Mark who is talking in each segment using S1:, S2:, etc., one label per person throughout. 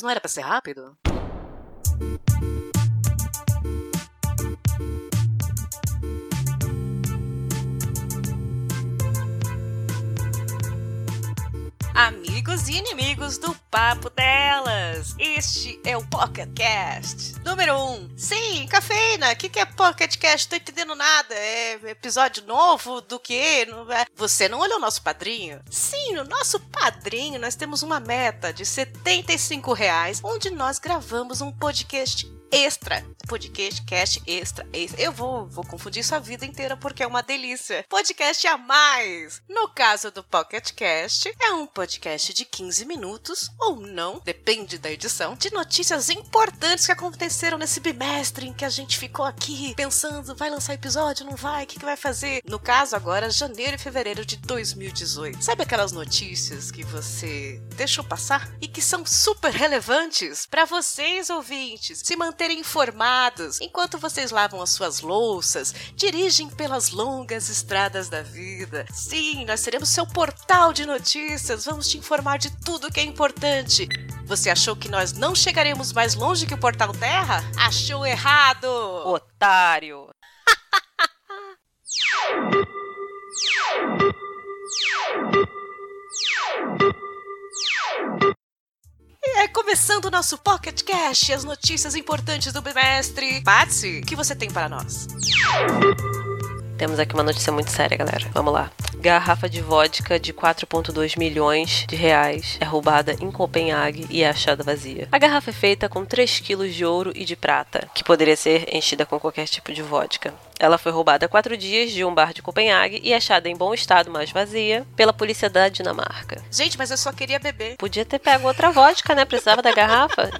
S1: Mas não era pra ser rápido? Amigos e inimigos do Papo Delas, este é o Pocket Cast número 1. Um. Sim, cafeína. O que, que é Pocket Cast? Tô entendendo nada. É episódio novo do quê? Você não olhou o nosso padrinho? Sim, no nosso padrinho nós temos uma meta de 75 reais, onde nós gravamos um podcast extra. Podcast, cast extra, extra. Eu vou, vou confundir sua vida inteira porque é uma delícia. Podcast a mais. No caso do Pocket Cast, é um podcast de 15 minutos ou não, depende da edição, de notícias importantes que aconteceram nesse bimestre em que a gente ficou aqui pensando, vai lançar episódio, não vai, o que, que vai fazer? No caso agora, janeiro e fevereiro de 2018. Sabe aquelas notícias que você deixou passar e que são super relevantes para vocês ouvintes se manter manterem informados enquanto vocês lavam as suas louças, dirigem pelas longas estradas da vida. Sim, nós seremos seu portal de notícias, vamos te informar de tudo que é importante. Você achou que nós não chegaremos mais longe que o Portal Terra? Achou errado!
S2: Otário!
S1: E é começando o nosso Pocket Cash, as notícias importantes do bimestre. Patsy, o que você tem para nós?
S2: Temos aqui uma notícia muito séria, galera. Vamos lá. Garrafa de vodka de 4,2 milhões de reais é roubada em Copenhague e é achada vazia. A garrafa é feita com 3 quilos de ouro e de prata, que poderia ser enchida com qualquer tipo de vodka. Ela foi roubada há quatro dias de um bar de Copenhague e achada em bom estado, mas vazia, pela polícia da Dinamarca.
S1: Gente, mas eu só queria beber.
S2: Podia ter pego outra vodka, né? Precisava da garrafa.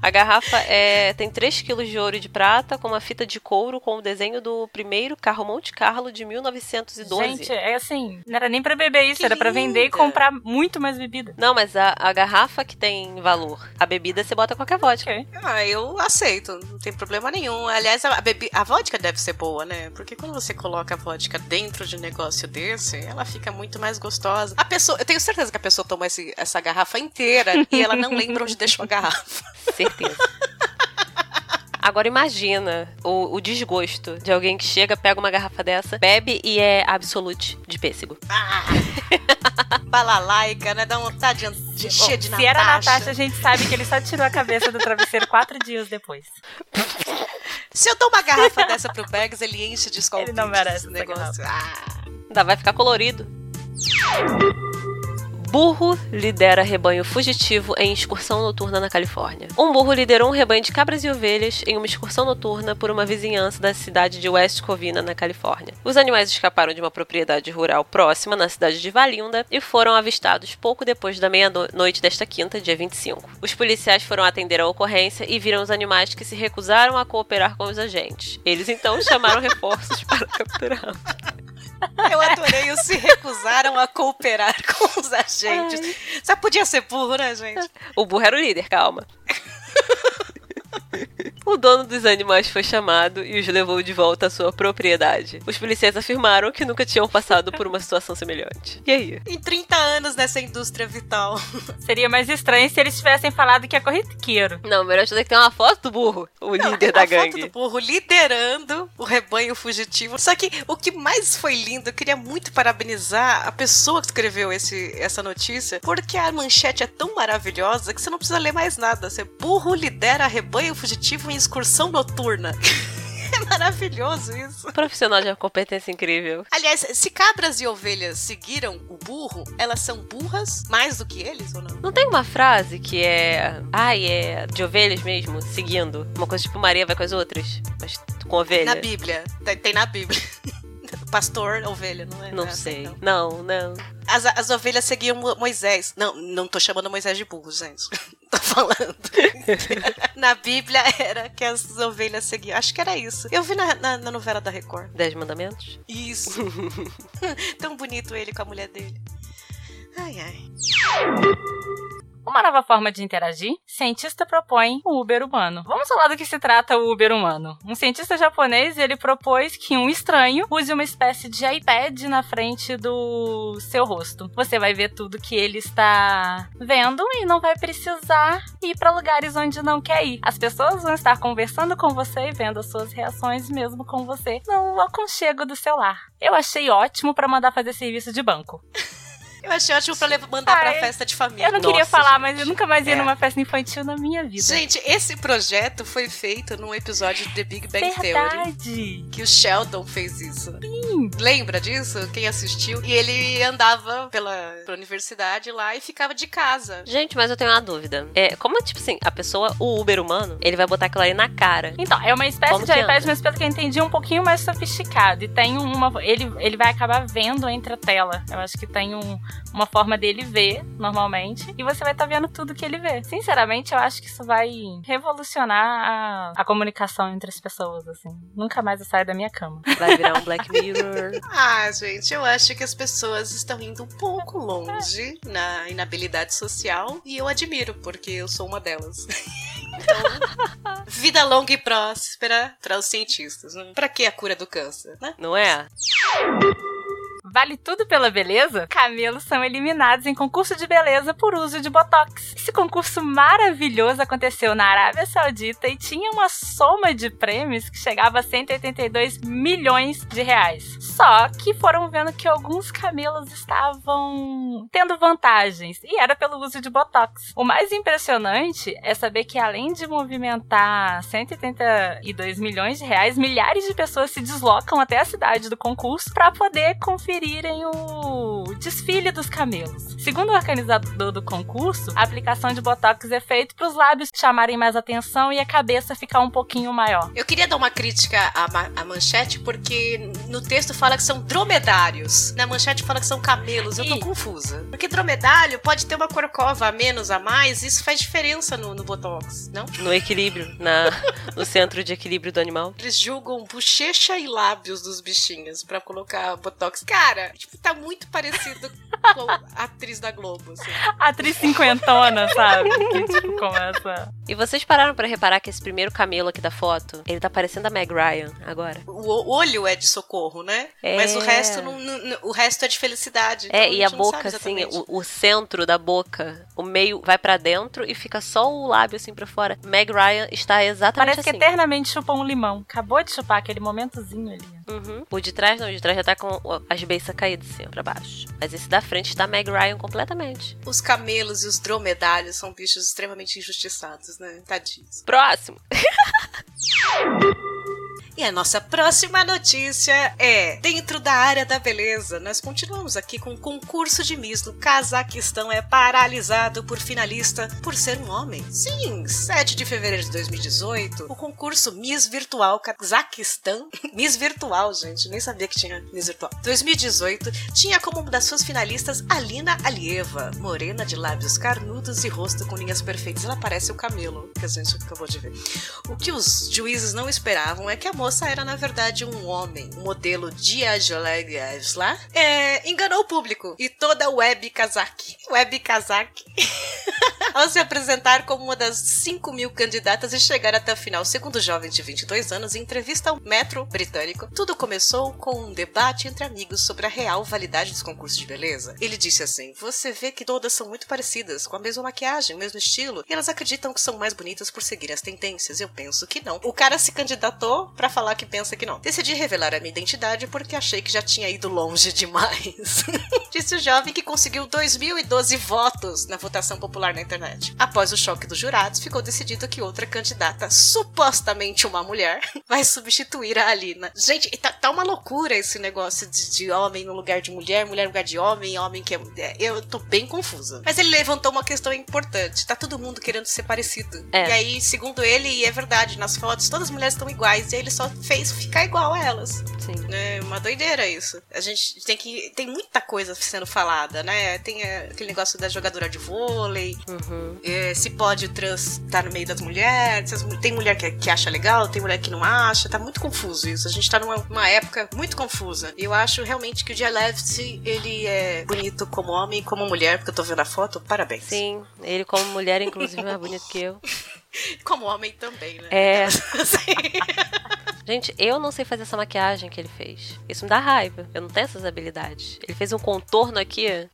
S2: A garrafa é, tem 3 quilos de ouro e de prata com uma fita de couro com o desenho do primeiro carro Monte Carlo de 1912.
S3: Gente, é assim, não era nem para beber isso, que era para vender e comprar muito mais bebida.
S2: Não, mas a, a, garrafa que tem valor. A bebida você bota qualquer vodka. Okay.
S1: Ah, eu aceito, não tem problema nenhum. Aliás, a, bebi a vodka deve ser boa, né? Porque quando você coloca a vodka dentro de um negócio desse, ela fica muito mais gostosa. A pessoa, eu tenho certeza que a pessoa toma esse, essa garrafa inteira e ela não lembra onde deixou a garrafa.
S2: certeza. Agora imagina o, o, desgosto de alguém que chega, pega uma garrafa dessa, bebe e é absolute de pêssego.
S1: Ah, balalaica, né? Dá vontade de encher de
S3: Natasha. Se era Natasha, a gente sabe que ele só tirou a cabeça do travesseiro quatro dias depois.
S1: Se eu dou uma garrafa dessa pro Bags, ele enche de escolta.
S3: Ele não merece esse negócio.
S2: Ah. Ainda vai ficar colorido. Burro lidera rebanho fugitivo em excursão noturna na Califórnia. Um burro liderou um rebanho de cabras e ovelhas em uma excursão noturna por uma vizinhança da cidade de West Covina, na Califórnia. Os animais escaparam de uma propriedade rural próxima, na cidade de Valinda, e foram avistados pouco depois da meia-noite desta quinta, dia 25. Os policiais foram atender a ocorrência e viram os animais que se recusaram a cooperar com os agentes. Eles então chamaram reforços para capturá-los.
S1: Eu adorei os se recusaram a cooperar com os agentes. Ai. Só podia ser burro, né, gente?
S2: O burro era o líder, calma. O dono dos animais foi chamado e os levou de volta à sua propriedade. Os policiais afirmaram que nunca tinham passado por uma situação semelhante. E aí?
S1: Em 30 anos nessa indústria vital.
S3: Seria mais estranho se eles tivessem falado que é corriqueiro.
S2: Não, melhor dizer que tem uma foto do burro, o Não, líder da gangue.
S1: Foto do burro liderando o rebanho fugitivo. Só que o que mais foi lindo, eu queria muito parabenizar a pessoa que escreveu esse, essa notícia, porque a manchete é tão maravilhosa que você não precisa ler mais nada. Você burro lidera rebanho fugitivo em excursão noturna. É maravilhoso isso.
S2: Profissional de uma competência incrível.
S1: Aliás, se cabras e ovelhas seguiram o burro, elas são burras mais do que eles ou não?
S2: Não tem uma frase que é. Ai, é de ovelhas mesmo, seguindo? Uma coisa tipo Maria vai com as outras, mas com ovelha.
S1: Na Bíblia. Tem, na Bíblia. Pastor, ovelha, não é?
S2: Não
S1: é assim,
S2: sei.
S1: não.
S2: Não, não.
S1: As, as ovelhas seguiam Mo- Moisés. Não, não tô chamando Moisés de burro, gente. Tô falando. na Bíblia era que as ovelhas seguiam. Acho que era isso. Eu vi na, na, na novela da Record.
S2: Dez mandamentos?
S1: Isso. Tão bonito ele com a mulher dele. Ai, ai.
S3: Uma nova forma de interagir, cientista propõe o Uber humano. Vamos falar do que se trata o Uber humano. Um cientista japonês, ele propôs que um estranho use uma espécie de iPad na frente do seu rosto. Você vai ver tudo que ele está vendo e não vai precisar ir para lugares onde não quer ir. As pessoas vão estar conversando com você e vendo as suas reações mesmo com você no aconchego do seu lar. Eu achei ótimo para mandar fazer serviço de banco.
S1: Eu achei ótimo pra levar- mandar pra
S3: Ai,
S1: festa de família.
S3: Eu não queria
S1: Nossa,
S3: falar,
S1: gente.
S3: mas eu nunca mais ia
S1: É.
S3: numa festa infantil na minha vida.
S1: Gente, esse projeto foi feito num episódio de The Big Bang Theory.
S3: Verdade.
S1: Que o Sheldon fez isso. Lembra disso? Quem assistiu? E ele andava pela, pela universidade lá e ficava de casa.
S2: Gente, mas eu tenho uma dúvida. É, como, tipo assim, a pessoa, o Uber humano, ele vai botar aquilo aí na cara.
S3: Então, é uma espécie
S2: Como
S3: de iPad, mas pelo que eu entendi, um pouquinho mais sofisticado. E tem uma. Ele, ele vai acabar vendo entre a tela. Eu acho que tem um- uma forma dele ver, normalmente. E você vai estar vendo tudo que ele vê. Sinceramente, eu acho que isso vai revolucionar a, a comunicação entre as pessoas, assim. Nunca mais eu saio da minha cama.
S2: Vai virar um Black Mirror.
S1: Ah, gente, eu acho que as pessoas estão indo um pouco longe na inabilidade social e eu admiro, porque eu sou uma delas. Então, vida longa e próspera para os cientistas. Né? Para que a cura do câncer, né?
S2: Não é?
S3: Vale tudo pela beleza? Camelos são eliminados em concurso de beleza por uso de botox. Esse concurso maravilhoso aconteceu na Arábia Saudita e tinha uma soma de prêmios que chegava a 182 milhões de reais. Só que foram vendo que alguns camelos estavam tendo vantagens e era pelo uso de botox. O mais impressionante é saber que além de movimentar 182 milhões de reais, milhares de pessoas se deslocam até a cidade do concurso para poder conferirem o desfile dos camelos. Segundo o organizador do concurso, a aplicação de botox é feita para os lábios chamarem mais atenção e a cabeça ficar um pouquinho maior.
S1: Eu queria dar uma crítica à, ma- à manchete, porque no texto fala que são dromedários. Na manchete fala que são camelos. Eu tô
S3: Ih.
S1: confusa. Porque dromedário pode ter uma corcova a menos, a mais. Isso faz diferença no, no Botox, não?
S2: No equilíbrio, na, no centro de equilíbrio do animal.
S1: Eles julgam bochecha e lábios dos bichinhos pra colocar Botox. Cara, tipo, tá muito parecido com a atriz da Globo, assim.
S3: Atriz cinquentona, sabe? Que tipo começa.
S2: E vocês pararam pra reparar que esse primeiro camelo aqui da foto, ele tá parecendo a Meg Ryan agora.
S1: O olho é de socorro, né?
S2: É.
S1: Mas o resto não, não- o resto é de felicidade.
S2: É,
S1: Então
S2: e a
S1: sabe
S2: boca, assim, o, o centro da boca, o meio vai pra dentro e fica só o lábio assim pra fora. Meg Ryan está exatamente
S3: Parece que
S2: assim.
S3: eternamente chupou um limão. Acabou de chupar aquele momentozinho ali.
S2: Uhum. O de trás não, o de trás já tá com as beiças caídas assim, ó, pra baixo. Mas esse da frente está Meg Ryan completamente.
S1: Os camelos e os dromedários são bichos extremamente injustiçados, né? Tadinhos.
S2: Próximo!
S1: E a nossa próxima notícia é: dentro da área da beleza, nós continuamos aqui com o concurso de Miss no Cazaquistão é paralisado por finalista por ser um homem. Sim, 7 de fevereiro de 2018, o concurso Miss Virtual Cazaquistão, Miss Virtual, gente, nem sabia que tinha Miss Virtual. 2018 tinha como uma das suas finalistas Alina Alieva, morena de lábios carnudos e rosto com linhas perfeitas. Ela parece o camelo que a gente acabou de ver. O que os juízes não esperavam é que a era, na verdade, um homem. O modelo Diajolegavsla é, enganou o público e toda a web kazakh. Web kazakh. Ao se apresentar como uma das 5 mil candidatas e chegar até a final, segundo o jovem de 22 anos, em entrevista ao Metro britânico, tudo começou com um debate entre amigos sobre a real validade dos concursos de beleza. Ele disse assim: Você vê que todas são muito parecidas, com a mesma maquiagem, o mesmo estilo, e elas acreditam que são mais bonitas por seguir as tendências. Eu penso que não. O cara se candidatou pra falar que pensa que não. Decidi revelar a minha identidade porque achei que já tinha ido longe demais. Disse o jovem que conseguiu 2012 votos na votação popular na internet. Após o choque dos jurados, ficou decidido que outra candidata, supostamente uma mulher, vai substituir a Alina. Gente, tá, tá uma loucura esse negócio de, de, homem no lugar de mulher, mulher no lugar de homem, homem que é mulher. Eu tô bem confusa. Mas ele levantou uma questão importante. Tá todo mundo querendo ser parecido. É. E aí, segundo ele, e é verdade, nas fotos todas as mulheres estão iguais. E ele só fez ficar igual a elas.
S2: Sim.
S1: É uma doideira isso. A gente tem que. Tem muita coisa sendo falada, né? Tem é, aquele negócio da jogadora de vôlei.
S2: Uhum.
S1: É, se pode trans estar tá no meio das mulheres. Tem mulher que, que acha legal, tem mulher que não acha. Tá muito confuso isso. A gente tá numa, época muito confusa. E eu acho realmente que o Jay Left, ele é bonito como homem e como mulher, porque eu tô vendo a foto. Parabéns.
S2: Sim, ele como mulher, inclusive, é mais bonito que eu.
S1: Como homem também, né?
S2: É. Gente, eu não sei fazer essa maquiagem que ele fez. Isso me dá raiva. Eu não tenho essas habilidades. Ele fez um contorno aqui.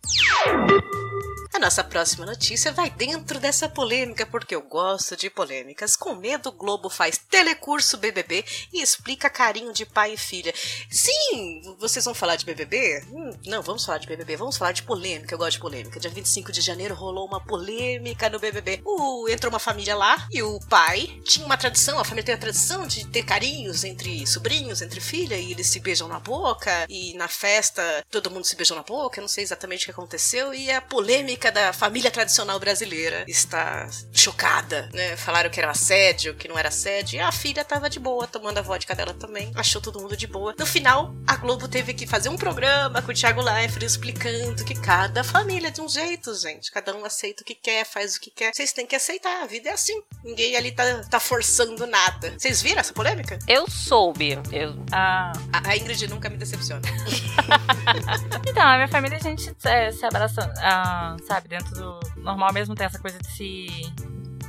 S1: A nossa próxima notícia vai dentro dessa polêmica, porque eu gosto de polêmicas. Com medo, o Globo faz telecurso BBB e explica carinho de pai e filha. Sim, vocês vão falar de BBB? Hum, não, vamos falar de BBB, vamos falar de polêmica. Eu gosto de polêmica. Dia 25 de janeiro rolou uma polêmica no BBB. O, entrou uma família lá e o pai tinha uma tradição, a família tem a tradição de ter carinhos entre sobrinhos, entre filha, e eles se beijam na boca, e na festa todo mundo se beijou na boca. Eu não sei exatamente o que aconteceu, e a polêmica da família tradicional brasileira está chocada, né? Falaram que era assédio, que não era assédio, e a filha tava de boa, tomando a vodka dela também. Achou todo mundo de boa. No final, a Globo teve que fazer um programa com o Thiago Leifert explicando que cada família é de um jeito, gente. Cada um aceita o que quer, faz o que quer. Vocês têm que aceitar, a vida é assim. Ninguém ali tá, tá forçando nada. Vocês viram essa polêmica?
S2: Eu soube. Eu...
S1: Ah. A, a Ingrid nunca me decepciona.
S3: então, a minha família, a gente é, se abraça, ah, sabe, dentro do normal mesmo tem essa coisa de se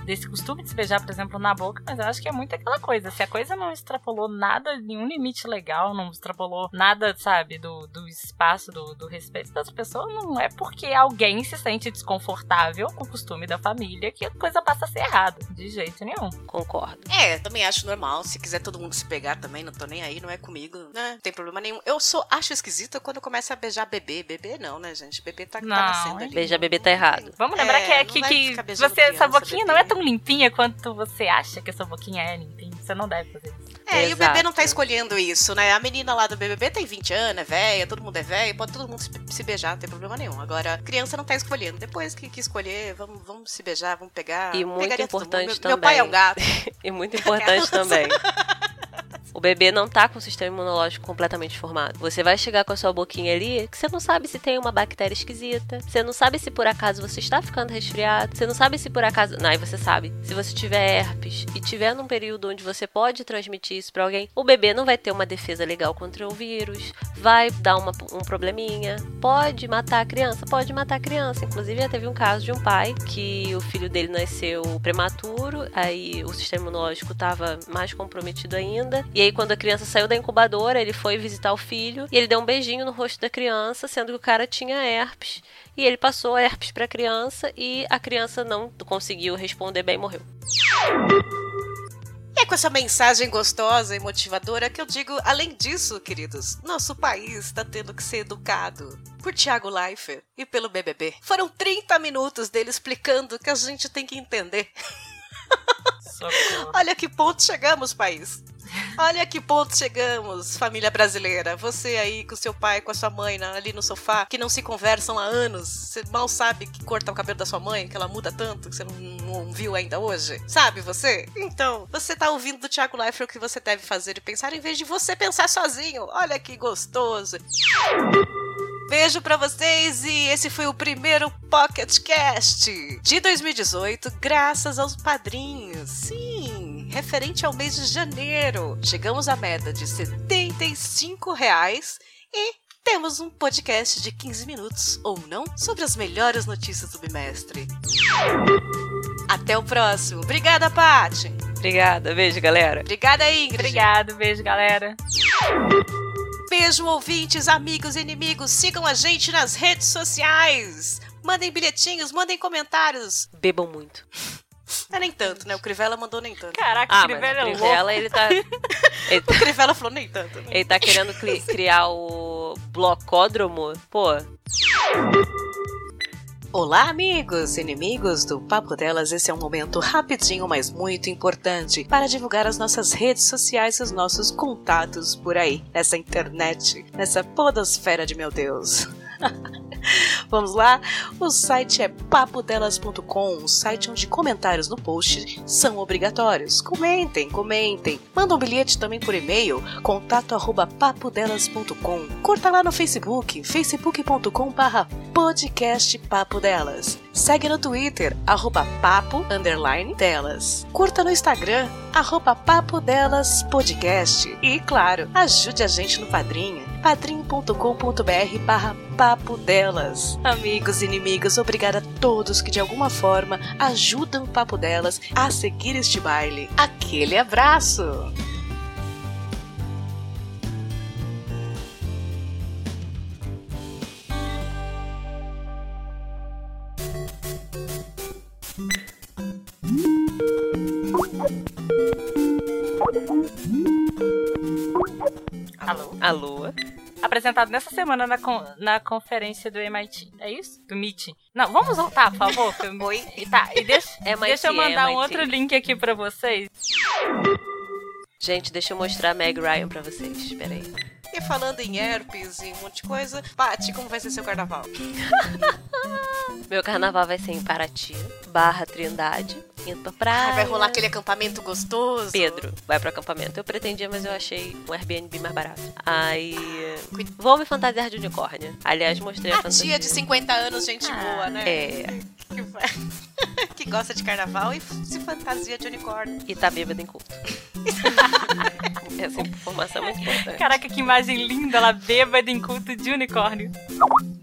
S3: desse costume de se beijar, por exemplo, na boca, mas eu acho que é muito aquela coisa. Se a coisa não extrapolou nada, nenhum limite legal, não extrapolou nada, sabe, do, do espaço, do, do respeito das pessoas, não é porque alguém se sente desconfortável com o costume da família que a coisa passa a ser errada. De jeito nenhum.
S2: Concordo.
S1: É, também acho normal. Se quiser todo mundo se pegar também, não tô nem aí, não é comigo, né? Não tem problema nenhum. Eu sou, acho esquisito quando começa a beijar bebê. Bebê não, né, gente? Bebê tá, tá
S3: não,
S1: tá nascendo ali.
S2: Beijar bebê tá errado.
S3: Vamos lembrar é, que, é, que, que você, essa boquinha bebê. não é tão limpinha quanto você acha que a sua boquinha é limpinha. Você não deve fazer isso.
S1: É, Exato. e o bebê não tá escolhendo isso, né? A menina lá do BBB tem 20 anos, é velha, todo mundo é velho, pode todo mundo se beijar, não tem problema nenhum. Agora, criança não tá escolhendo. Depois que, que escolher, vamos, vamos se beijar, vamos pegar.
S2: E muito importante
S1: meu,
S2: também.
S1: Meu pai é um gato.
S2: e muito importante também. Bebê não tá com o sistema imunológico completamente formado. Você vai chegar com a sua boquinha ali que você não sabe se tem uma bactéria esquisita. Você não sabe se por acaso você está ficando resfriado. Você não sabe se por acaso. Não, aí você sabe. Se você tiver herpes e tiver num período onde você pode transmitir isso para alguém, o bebê não vai ter uma defesa legal contra o vírus. Vai dar uma, um probleminha. Pode matar a criança? Pode matar a criança. Inclusive, já teve um caso de um pai que o filho dele nasceu prematuro, aí o sistema imunológico estava mais comprometido ainda. E aí, quando a criança saiu da incubadora, ele foi visitar o filho e ele deu um beijinho no rosto da criança, sendo que o cara tinha herpes. E ele passou a herpes para a criança e a criança não conseguiu responder bem e morreu.
S1: E é com essa mensagem gostosa e motivadora que eu digo, além disso, queridos, nosso país está tendo que ser educado por Tiago Leifert e pelo BBB. Foram 30 minutos dele explicando que a gente tem que entender. Olha que ponto chegamos, país. Olha que ponto chegamos, família brasileira. Você aí com seu pai, com a sua mãe ali no sofá, que não se conversam há anos. Você mal sabe que cor tá o cabelo da sua mãe, que ela muda tanto, que você não, não viu ainda hoje. Sabe você? Então, você tá ouvindo do Thiago Leifert o que você deve fazer e pensar em vez de você pensar sozinho. Olha que gostoso. Beijo para vocês e esse foi o primeiro Pocket Cast de 2018, graças aos padrinhos. Sim, referente ao mês de janeiro. Chegamos à meta de 75 reais e temos um podcast de 15 minutos, ou não, sobre as melhores notícias do bimestre. Até o próximo. Obrigada, Paty.
S2: Obrigada. Beijo, galera.
S1: Obrigada, Ingrid.
S3: Obrigado. Beijo, galera.
S1: Beijo, ouvintes, amigos e inimigos. Sigam a gente nas redes sociais. Mandem bilhetinhos, mandem comentários.
S2: Bebam muito.
S1: É nem tanto, né? O Crivella mandou nem tanto.
S3: Caraca, ah, o Crivella é Crivella,
S2: ele tá...
S1: ele tá... O Crivella falou nem tanto. Né?
S2: Ele tá querendo criar o blocódromo. Pô...
S1: Olá, amigos, inimigos do Papo Delas. Esse é um momento rapidinho, mas muito importante para divulgar as nossas redes sociais e os nossos contatos por aí, nessa internet, nessa podosfera de meu Deus. Vamos lá? O site é papodelas.com, um site onde comentários no post são obrigatórios. Comentem, comentem. Manda um bilhete também por e-mail, contato arroba papodelas.com. Curta lá no Facebook, facebook.com barra podcast Papo Delas. Segue no Twitter, arroba papo, underline, delas. Curta no Instagram, arroba papo delas podcast. E, claro, ajude a gente no Padrinho padrim.com.br barra papo delas. Amigos e inimigos, obrigada a todos que de alguma forma ajudam o Papo Delas a seguir este baile. Aquele abraço!
S3: Apresentado nessa semana na, con- na conferência do MIT. É isso? Do meeting. Não, vamos voltar, por favor. eu-
S1: Oi?
S3: E Tá, e deixa,
S2: MIT,
S3: deixa eu mandar um
S2: MIT.
S3: outro link aqui pra vocês.
S2: Gente, deixa eu mostrar a Meg Ryan pra vocês. Espera aí.
S1: E falando em herpes e um monte de coisa, Paty, como vai ser seu carnaval?
S2: Meu carnaval vai ser em Paraty, Barra Trindade, indo pra praia.
S1: Ah, vai rolar aquele acampamento gostoso?
S2: Pedro vai pro acampamento. Eu pretendia, mas eu achei um Airbnb mais barato. Aí. Vou me fantasiar de unicórnio. Aliás, mostrei a,
S1: A
S2: fantasia.
S1: tia de 50 anos, gente
S3: Ah,
S1: boa, né?
S2: É.
S1: Que gosta de carnaval e se fantasia de unicórnio.
S2: E tá bêbada em culto. Essa informação é muito importante.
S3: Caraca, que imagem linda, ela bêbada em culto de unicórnio.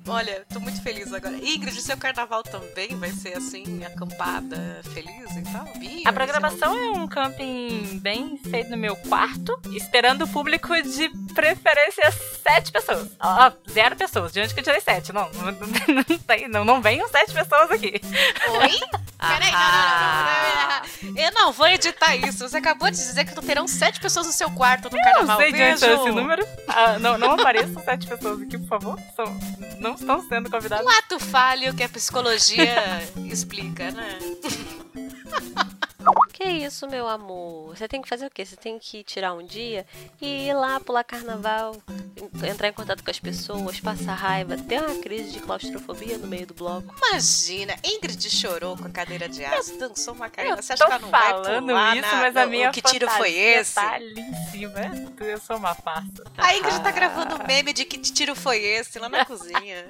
S1: Olha, tô muito feliz agora. Ingrid, seu carnaval também vai ser assim, acampada, feliz e tal? Bia,
S3: A programação é um camping bem feito no meu quarto, esperando o público de preferência sete pessoas. Ó, zero pessoas. De onde que eu tirei sete? Não, não, não, não, venham sete pessoas aqui.
S1: Oi? Peraí, não, não, não, não. Eu não vou editar isso. Você acabou de dizer que terão sete pessoas no seu quarto no
S3: Eu
S1: carnaval.
S3: não sei de onde é esse número. Ah, não, não apareçam sete pessoas aqui, por favor. São- não estão sendo convidadas.
S1: Um ato falho que a psicologia explica, né?
S2: Que isso, meu amor? Você tem que fazer o quê? Você tem que tirar um dia e ir lá pular carnaval, en- entrar em contato com as pessoas, passar raiva, ter uma crise de claustrofobia no meio do bloco.
S1: Imagina, Ingrid chorou com a cadeira de aço, dançou uma carina. Você acha que ela não vai
S3: falando
S1: pular
S3: isso,
S1: na-
S3: mas a minha
S1: Que tiro foi
S3: fantasia
S1: esse?
S3: Tá ali em cima. Eu sou uma farsa.
S1: A Ingrid tá gravando um meme de que tiro foi esse lá na cozinha.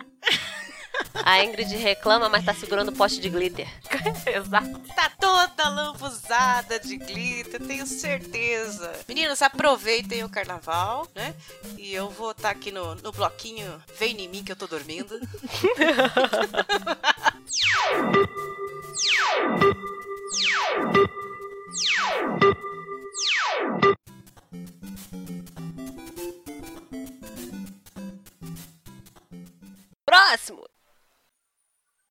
S2: A Ingrid reclama, mas tá segurando o pote de glitter.
S3: Exato.
S1: Tá toda lambuzada de glitter, tenho certeza. Meninas, aproveitem o carnaval, né? E eu vou estar aqui no, no bloquinho. Vem em mim que eu tô dormindo.
S2: Próximo!